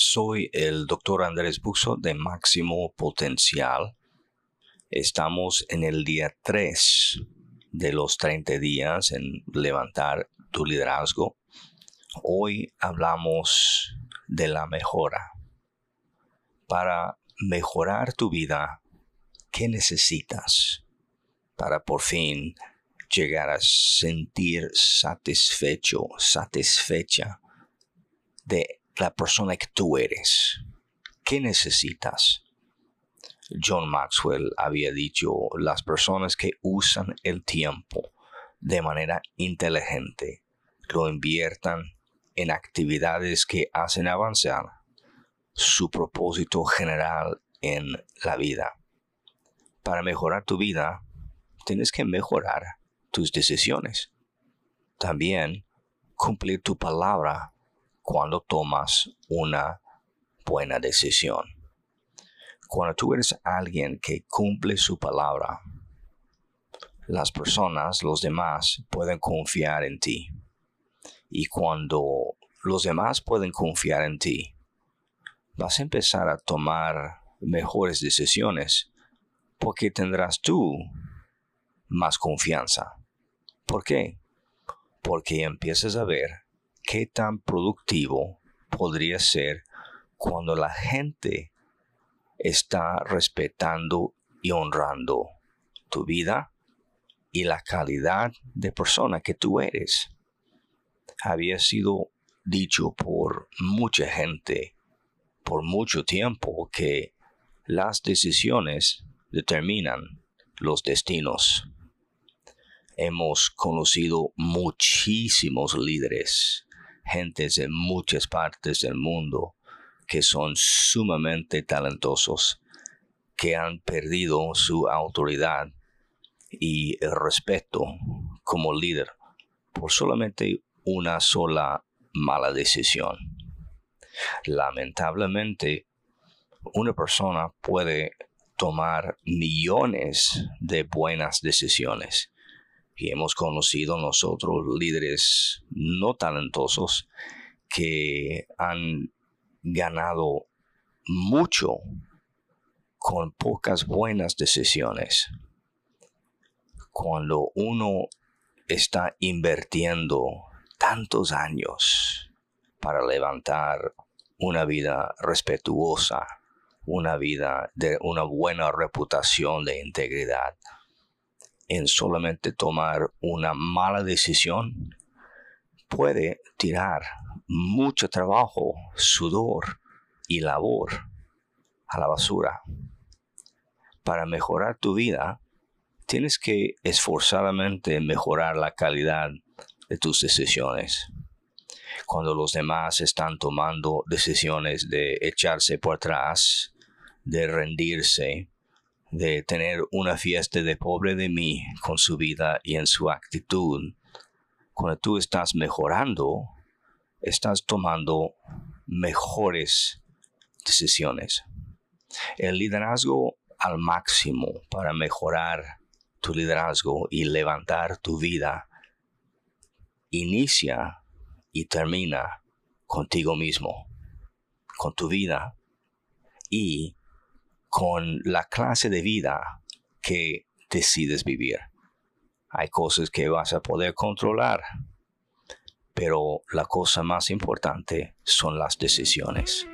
Soy el doctor Andrés Buxo de Máximo Potencial. Estamos en el día 3 de los 30 días en levantar tu liderazgo. Hoy hablamos de la mejora. Para mejorar tu vida, ¿qué necesitas para por fin llegar a sentir satisfecho, satisfecha de la persona que tú eres. ¿Qué necesitas? John Maxwell había dicho, las personas que usan el tiempo de manera inteligente lo inviertan en actividades que hacen avanzar su propósito general en la vida. Para mejorar tu vida, tienes que mejorar tus decisiones. También cumplir tu palabra cuando tomas una buena decisión. Cuando tú eres alguien que cumple su palabra, las personas, los demás, pueden confiar en ti. Y cuando los demás pueden confiar en ti, vas a empezar a tomar mejores decisiones porque tendrás tú más confianza. ¿Por qué? Porque empiezas a ver qué tan productivo podría ser cuando la gente está respetando y honrando tu vida y la calidad de persona que tú eres. Había sido dicho por mucha gente por mucho tiempo que las decisiones determinan los destinos. Hemos conocido muchísimos líderes gentes en muchas partes del mundo que son sumamente talentosos, que han perdido su autoridad y el respeto como líder por solamente una sola mala decisión. Lamentablemente, una persona puede tomar millones de buenas decisiones y hemos conocido nosotros líderes no talentosos que han ganado mucho con pocas buenas decisiones. Cuando uno está invirtiendo tantos años para levantar una vida respetuosa, una vida de una buena reputación de integridad, en solamente tomar una mala decisión puede tirar mucho trabajo, sudor y labor a la basura. Para mejorar tu vida, tienes que esforzadamente mejorar la calidad de tus decisiones. Cuando los demás están tomando decisiones de echarse por atrás, de rendirse, de tener una fiesta de pobre de mí con su vida y en su actitud, cuando tú estás mejorando, estás tomando mejores decisiones. El liderazgo al máximo para mejorar tu liderazgo y levantar tu vida inicia y termina contigo mismo, con tu vida y con la clase de vida que decides vivir. Hay cosas que vas a poder controlar, pero la cosa más importante son las decisiones.